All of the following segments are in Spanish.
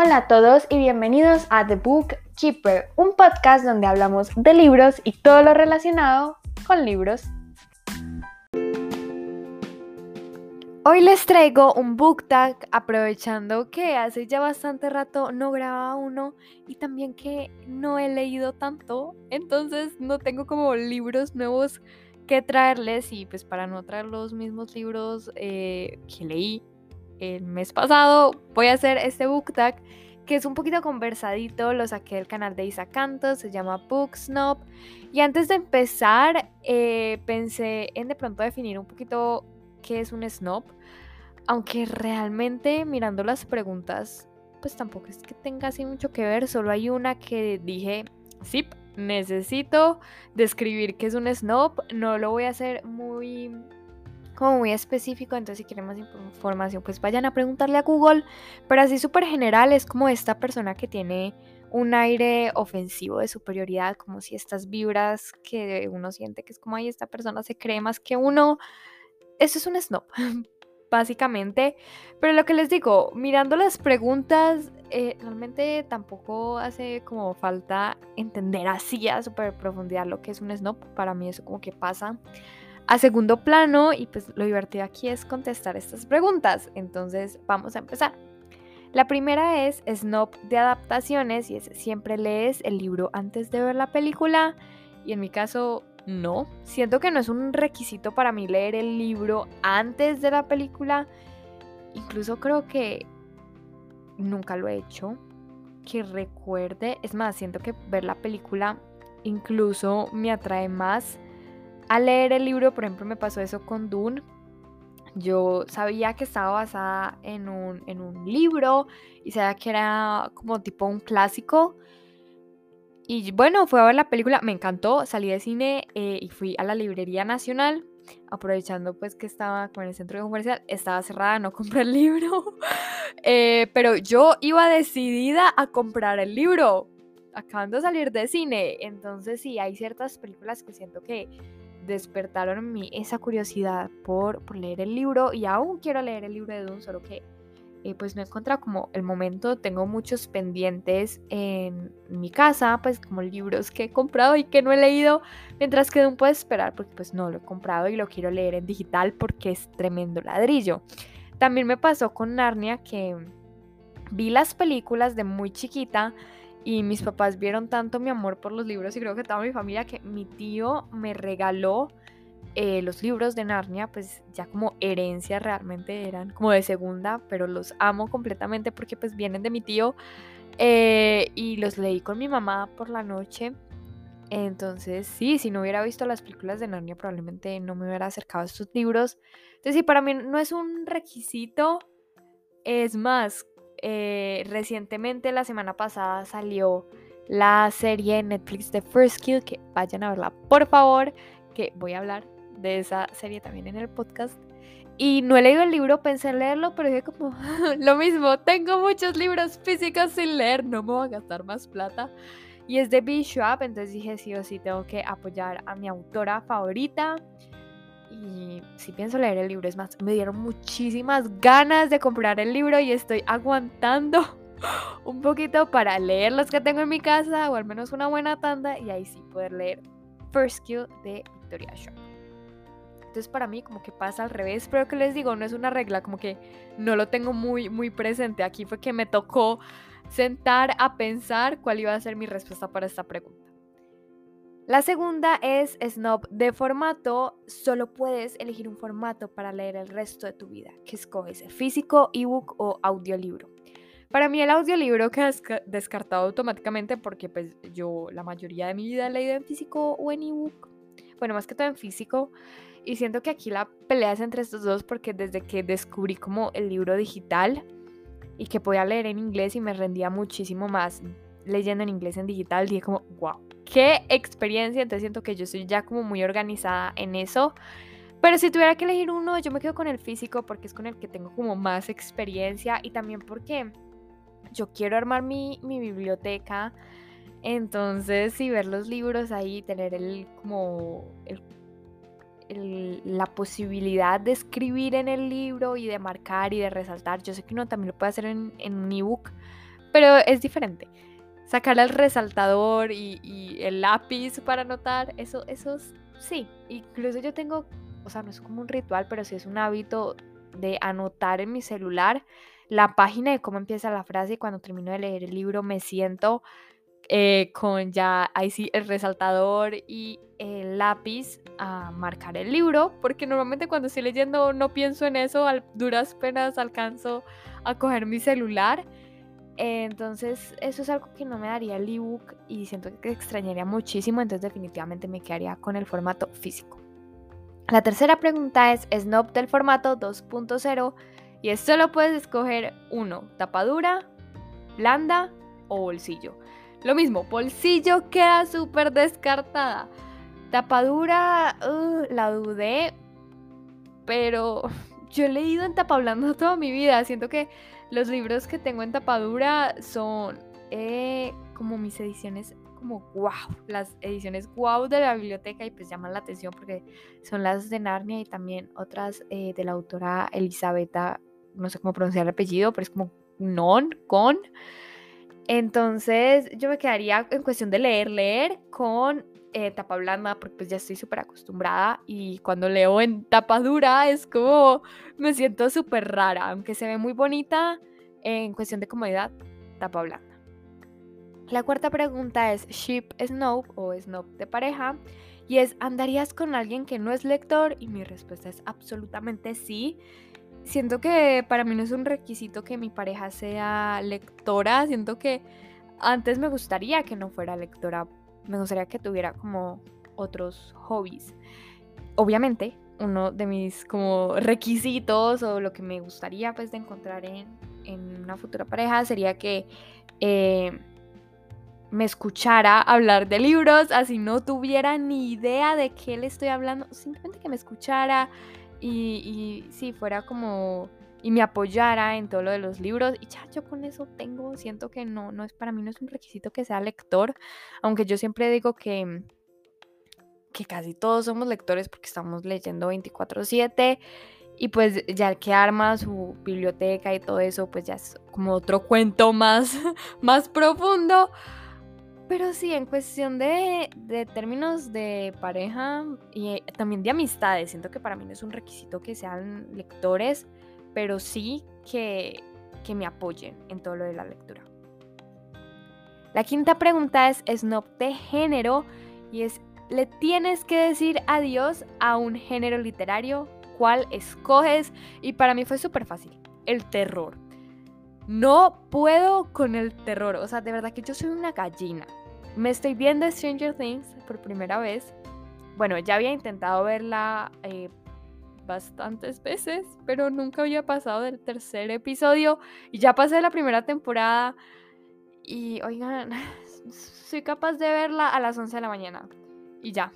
Hola a todos y bienvenidos a The Book Keeper, un podcast donde hablamos de libros y todo lo relacionado con libros. Hoy les traigo un book tag aprovechando que hace ya bastante rato no grababa uno y también que no he leído tanto, entonces no tengo como libros nuevos que traerles y pues para no traer los mismos libros eh, que leí el mes pasado voy a hacer este book tag que es un poquito conversadito, lo saqué del canal de Isa Cantos, se llama Book Snob. Y antes de empezar, eh, pensé en de pronto definir un poquito qué es un snob, aunque realmente mirando las preguntas, pues tampoco es que tenga así mucho que ver, solo hay una que dije, sí, necesito describir qué es un snob, no lo voy a hacer muy como muy específico, entonces si quieren más información pues vayan a preguntarle a Google, pero así súper general es como esta persona que tiene un aire ofensivo de superioridad, como si estas vibras que uno siente que es como, ay, esta persona se cree más que uno, eso es un snob, básicamente, pero lo que les digo, mirando las preguntas, eh, realmente tampoco hace como falta entender así a super profundidad lo que es un snob, para mí eso como que pasa a segundo plano y pues lo divertido aquí es contestar estas preguntas. Entonces vamos a empezar. La primera es Snob de adaptaciones y es siempre lees el libro antes de ver la película y en mi caso no. Siento que no es un requisito para mí leer el libro antes de la película. Incluso creo que nunca lo he hecho. Que recuerde. Es más, siento que ver la película incluso me atrae más a leer el libro, por ejemplo, me pasó eso con Dune. Yo sabía que estaba basada en un, en un libro y sabía que era como tipo un clásico. Y bueno, fui a ver la película, me encantó, salí de cine eh, y fui a la Librería Nacional, aprovechando pues que estaba con el centro comercial, estaba cerrada, no compré el libro, eh, pero yo iba decidida a comprar el libro, acabando de salir de cine, entonces sí, hay ciertas películas que siento que despertaron en mí esa curiosidad por, leer el libro y aún quiero leer el libro de Dune, solo que eh, pues no he encontrado como el momento, tengo muchos pendientes en mi casa, pues como libros que he comprado y que no he leído, mientras que Dune puede esperar porque pues no lo he comprado y lo quiero leer en digital porque es tremendo ladrillo. También me pasó con Narnia que vi las películas de muy chiquita, y mis papás vieron tanto mi amor por los libros y creo que toda mi familia que mi tío me regaló eh, los libros de Narnia, pues ya como herencia realmente eran como de segunda, pero los amo completamente porque pues vienen de mi tío eh, y los leí con mi mamá por la noche. Entonces, sí, si no hubiera visto las películas de Narnia, probablemente no me hubiera acercado a estos libros. Entonces, sí, para mí no es un requisito. Es más, eh, recientemente, la semana pasada, salió la serie Netflix de First Kill, que vayan a verla, por favor, que voy a hablar de esa serie también en el podcast. Y no he leído el libro, pensé en leerlo, pero dije como lo mismo, tengo muchos libros físicos sin leer, no me voy a gastar más plata. Y es de Bishop, entonces dije sí o sí tengo que apoyar a mi autora favorita y si pienso leer el libro, es más, me dieron muchísimas ganas de comprar el libro y estoy aguantando un poquito para leer los que tengo en mi casa o al menos una buena tanda y ahí sí poder leer First Kill de Victoria Shaw. Entonces para mí como que pasa al revés, pero que les digo, no es una regla, como que no lo tengo muy muy presente. Aquí fue que me tocó sentar a pensar cuál iba a ser mi respuesta para esta pregunta. La segunda es Snob de formato. Solo puedes elegir un formato para leer el resto de tu vida. ¿Qué escoges? ¿Físico, ebook o audiolibro? Para mí el audiolibro queda descartado automáticamente porque pues yo la mayoría de mi vida he leído en físico o en ebook. Bueno, más que todo en físico. Y siento que aquí la pelea es entre estos dos porque desde que descubrí como el libro digital y que podía leer en inglés y me rendía muchísimo más leyendo en inglés en digital, dije como, wow, qué experiencia. Entonces siento que yo soy ya como muy organizada en eso. Pero si tuviera que elegir uno, yo me quedo con el físico porque es con el que tengo como más experiencia y también porque yo quiero armar mi, biblioteca. Entonces, si ver los libros ahí, tener el como la posibilidad de escribir en el libro y de marcar y de resaltar. Yo sé que uno también lo puede hacer en, en un ebook, pero es diferente. Sacar el resaltador y, el lápiz para anotar, eso, eso sí. Incluso yo tengo, o sea, no es como un ritual, pero sí es un hábito de anotar en mi celular la página de cómo empieza la frase y cuando termino de leer el libro me siento eh, con ya ahí sí el resaltador y el lápiz a marcar el libro, porque normalmente cuando estoy leyendo no pienso en eso, al duras penas alcanzo a coger mi celular. Entonces eso es algo que no me daría el ebook y siento que extrañaría muchísimo, entonces definitivamente me quedaría con el formato físico. La tercera pregunta es Snob del formato 2.0 y es solo puedes escoger uno, tapadura, blanda o bolsillo. Lo mismo, bolsillo queda súper descartada. Tapadura, uh, la dudé, pero yo he leído en tapablando toda mi vida. Siento que los libros que tengo en tapadura son eh, como mis ediciones como wow, las ediciones wow de la biblioteca y pues llaman la atención porque son las de Narnia y también otras eh, de la autora Elisabetta, no sé cómo pronunciar el apellido, pero es como non, con. Entonces yo me quedaría en cuestión de leer, leer con eh, tapa blanda, porque pues ya estoy súper acostumbrada y cuando leo en tapa dura es como me siento súper rara, aunque se ve muy bonita en cuestión de comodidad, tapa blanda. La cuarta pregunta es ship snow o snow de pareja y es ¿andarías con alguien que no es lector? Y mi respuesta es absolutamente sí siento que para mí no es un requisito que mi pareja sea lectora, siento que antes me gustaría que no fuera lectora, me gustaría que tuviera como otros hobbies. Obviamente, uno de mis como requisitos o lo que me gustaría pues de encontrar en, una futura pareja sería que eh, me escuchara hablar de libros, así no tuviera ni idea de qué le estoy hablando, simplemente que me escuchara, y, y sí, fuera como y me apoyara en todo lo de los libros y ya yo con eso tengo, siento que no, no es para mí no es un requisito que sea lector, aunque yo siempre digo que que casi todos somos lectores porque estamos leyendo 24/7 y pues ya que arma su biblioteca y todo eso, pues ya es como otro cuento más más profundo. Pero sí, en cuestión de, términos de pareja y eh, también de amistades, siento que para mí no es un requisito que sean lectores, pero sí que, que me apoyen en todo lo de la lectura. La quinta pregunta es snob de género y es, ¿le tienes que decir adiós a un género literario? ¿Cuál escoges? Y para mí fue súper fácil, el terror. No puedo con el terror. O sea, de verdad que yo soy una gallina. Me estoy viendo Stranger Things por primera vez. Bueno, ya había intentado verla eh, bastantes veces, pero nunca había pasado del tercer episodio. Y ya pasé la primera temporada. Y oigan, soy capaz de verla a las 11 de la mañana. Y ya,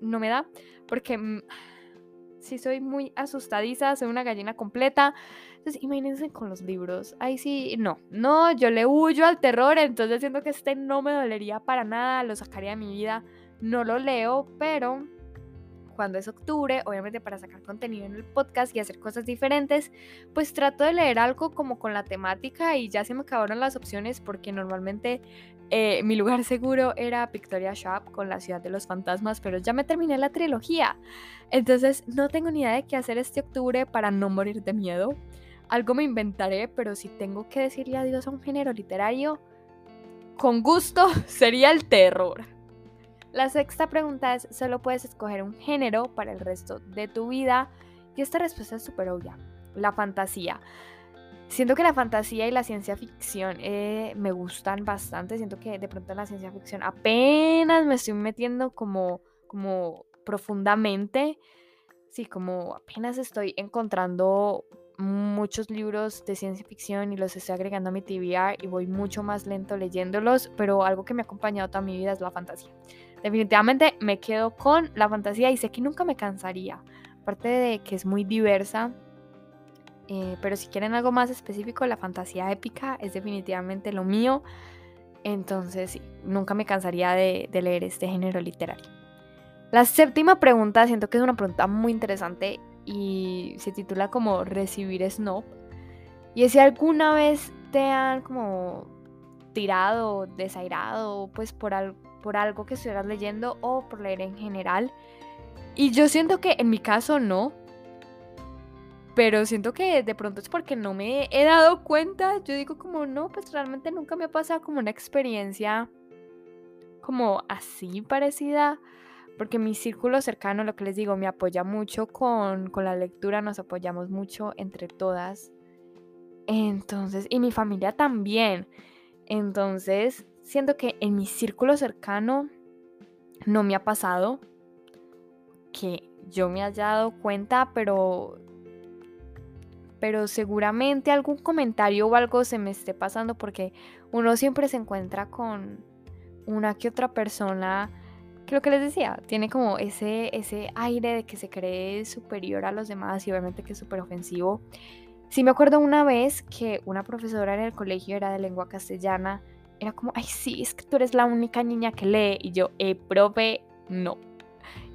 no me da. Porque mm, sí soy muy asustadiza, soy una gallina completa. Entonces, imagínense con los libros. Ahí sí, no, no, yo le huyo al terror, entonces siento que este no me dolería para nada, lo sacaría de mi vida. No lo leo, pero cuando es octubre, obviamente para sacar contenido en el podcast y hacer cosas diferentes, pues trato de leer algo como con la temática y ya se me acabaron las opciones porque normalmente eh, mi lugar seguro era Victoria Shop con la ciudad de los fantasmas, pero ya me terminé la trilogía. Entonces no tengo ni idea de qué hacer este octubre para no morir de miedo. Algo me inventaré, pero si tengo que decirle adiós a un género literario, con gusto sería el terror. La sexta pregunta es, ¿solo puedes escoger un género para el resto de tu vida? Y esta respuesta es súper obvia, la fantasía. Siento que la fantasía y la ciencia ficción eh, me gustan bastante. Siento que de pronto en la ciencia ficción apenas me estoy metiendo como, como profundamente. Sí, como apenas estoy encontrando muchos libros de ciencia ficción y los estoy agregando a mi TBR y voy mucho más lento leyéndolos, pero algo que me ha acompañado toda mi vida es la fantasía. Definitivamente me quedo con la fantasía y sé que nunca me cansaría. Aparte de que es muy diversa, eh, pero si quieren algo más específico, la fantasía épica es definitivamente lo mío. Entonces, sí, nunca me cansaría de, de leer este género literario. La séptima pregunta, siento que es una pregunta muy interesante y se titula como Recibir Snob. Y si alguna vez te han como tirado, desairado, pues por, por algo que estuvieras leyendo o por leer en general. Y yo siento que en mi caso no, pero siento que de pronto es porque no me he dado cuenta. Yo digo como no, pues realmente nunca me ha pasado como una experiencia como así parecida. Porque mi círculo cercano, lo que les digo, me apoya mucho con, con la lectura, nos apoyamos mucho entre todas. Entonces, y mi familia también. Entonces, siento que en mi círculo cercano no me ha pasado que yo me haya dado cuenta, pero pero seguramente algún comentario o algo se me esté pasando porque uno siempre se encuentra con una que otra persona que lo que les decía, tiene como ese, ese aire de que se cree superior a los demás y obviamente que es súper ofensivo. Sí me acuerdo una vez que una profesora en el colegio era de lengua castellana, era como, ay sí, es que tú eres la única niña que lee y yo, eh, profe, no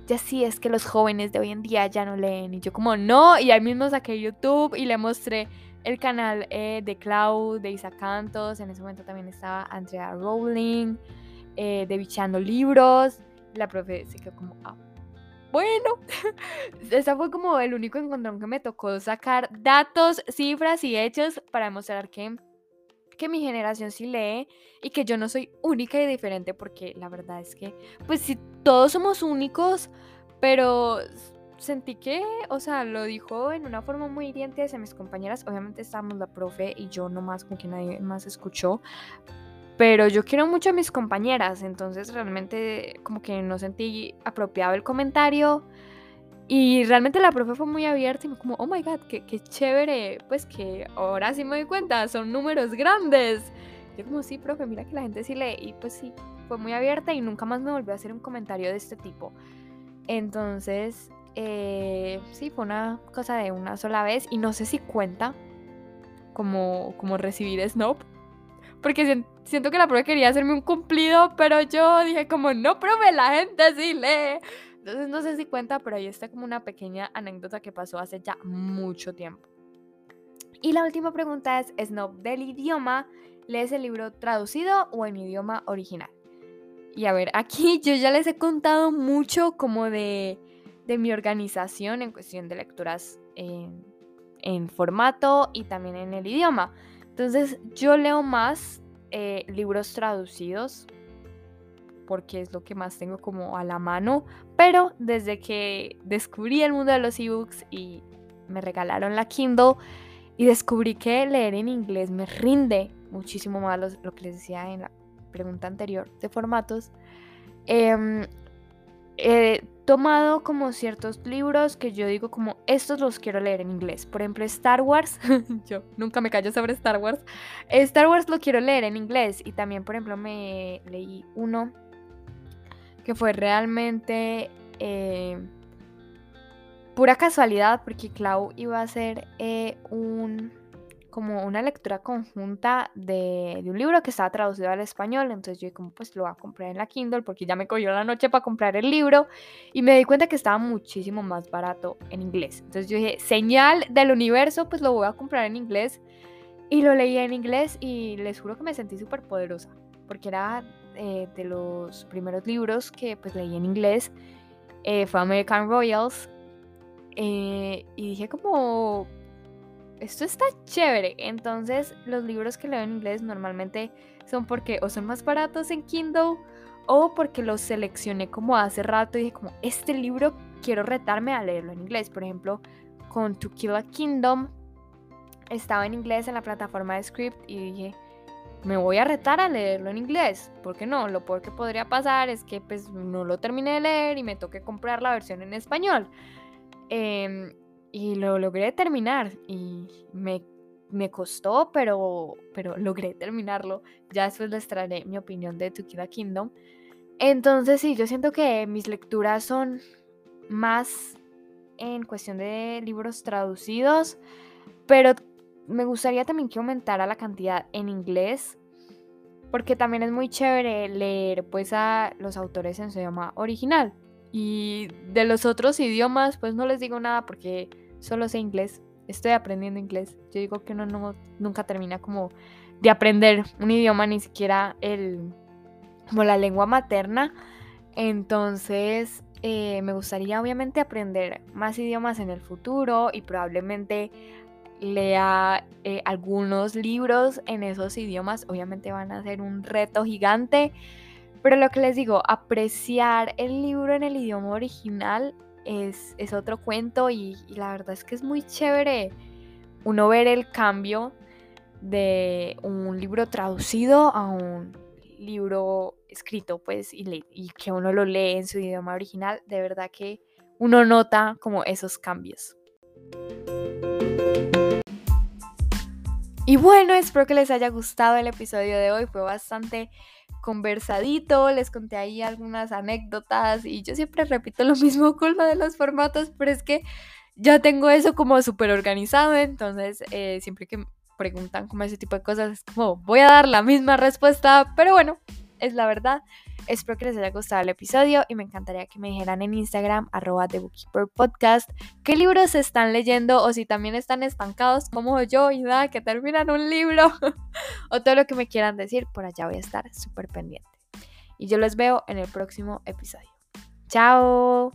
ya sí es que los jóvenes de hoy en día ya no leen. Y yo como, no, y ahí mismo saqué YouTube y le mostré el canal eh, de Cloud, de Isa Cantos, en ese momento también estaba Andrea Rowling, eh, de Bichando Libros. La profe se quedó como, ah, bueno, ese fue como el único encontrón que me tocó sacar datos, cifras y hechos para demostrar que que mi generación sí lee y que yo no soy única y diferente porque la verdad es que, pues sí, todos somos únicos, pero sentí que, o sea, lo dijo en una forma muy hiriente hacia mis compañeras. Obviamente estábamos la profe y yo nomás con que nadie más escuchó. Pero yo quiero mucho a mis compañeras, entonces realmente como que no sentí apropiado el comentario. Y realmente la profe fue muy abierta y como, oh my god, qué, qué chévere, pues que ahora sí me doy cuenta, son números grandes. Yo como, sí, profe, mira que la gente sí lee. Y pues sí, fue muy abierta y nunca más me volvió a hacer un comentario de este tipo. Entonces, eh, sí, fue una cosa de una sola vez y no sé si cuenta como, como recibir snob. Porque siento que la profe quería hacerme un cumplido, pero yo dije como, no, profe, la gente sí lee. Entonces no sé si cuenta, pero ahí está como una pequeña anécdota que pasó hace ya mucho tiempo. Y la última pregunta es, Snob del idioma, ¿lees el libro traducido o en idioma original? Y a ver, aquí yo ya les he contado mucho como de, de mi organización en cuestión de lecturas en, formato y también en el idioma. Entonces yo leo más eh, libros traducidos porque es lo que más tengo como a la mano, pero desde que descubrí el mundo de los ebooks y me regalaron la Kindle y descubrí que leer en inglés me rinde muchísimo más lo, que les decía en la pregunta anterior de formatos, em, he tomado como ciertos libros que yo digo como estos los quiero leer en inglés. Por ejemplo, Star Wars, yo nunca me callo sobre Star Wars. Star Wars lo quiero leer en inglés y también, por ejemplo, me leí uno que fue realmente eh, pura casualidad porque Clau iba a hacer eh, un como una lectura conjunta de, un libro que estaba traducido al español, entonces yo como pues lo voy a comprar en la Kindle porque ya me cogió la noche para comprar el libro. Y me di cuenta que estaba muchísimo más barato en inglés. Entonces yo dije, señal del universo, pues lo voy a comprar en inglés. Y lo leí en inglés y les juro que me sentí súper poderosa porque era eh, de los primeros libros que pues leí en inglés eh, fue American Royals. Eh, y dije como, esto está chévere. Entonces los libros que leo en inglés normalmente son porque o son más baratos en Kindle o porque los seleccioné como hace rato y dije como, este libro quiero retarme a leerlo en inglés. Por ejemplo, con To Kill a Kingdom estaba en inglés en la plataforma de Script y dije, me voy a retar a leerlo en inglés. ¿Por qué no? Lo peor que podría pasar es que pues no lo terminé de leer y me toque comprar la versión en español. Em, y lo logré terminar y me, me, costó, pero, pero logré terminarlo. Ya después les traeré mi opinión de To Kill Kingdom. Entonces sí, yo siento que mis lecturas son más en cuestión de libros traducidos, pero me gustaría también que aumentara la cantidad en inglés, porque también es muy chévere leer pues a los autores en su idioma original. Y de los otros idiomas pues no les digo nada porque solo sé inglés estoy aprendiendo inglés. Yo digo que uno no, nunca termina como de aprender un idioma, ni siquiera el, como la lengua materna. Entonces, eh, me gustaría obviamente aprender más idiomas en el futuro y probablemente lea eh, algunos libros en esos idiomas. Obviamente van a ser un reto gigante. Pero lo que les digo, apreciar el libro en el idioma original es, es otro cuento y, la verdad es que es muy chévere uno ver el cambio de un libro traducido a un libro escrito, pues, y, y que uno lo lee en su idioma original. De verdad que uno nota como esos cambios. Y bueno, espero que les haya gustado el episodio de hoy. Fue bastante conversadito, les conté ahí algunas anécdotas y yo siempre repito lo mismo con lo de los formatos, pero es que ya tengo eso como súper organizado, entonces eh, siempre que preguntan como ese tipo de cosas es como voy a dar la misma respuesta, pero bueno, es la verdad. Espero que les haya gustado el episodio y me encantaría que me dijeran en Instagram, arroba The Bookkeeper Podcast, qué libros están leyendo o si también están estancados como yo y nada, que terminan un libro o todo lo que me quieran decir, por allá voy a estar súper pendiente. Y yo los veo en el próximo episodio. ¡Chao!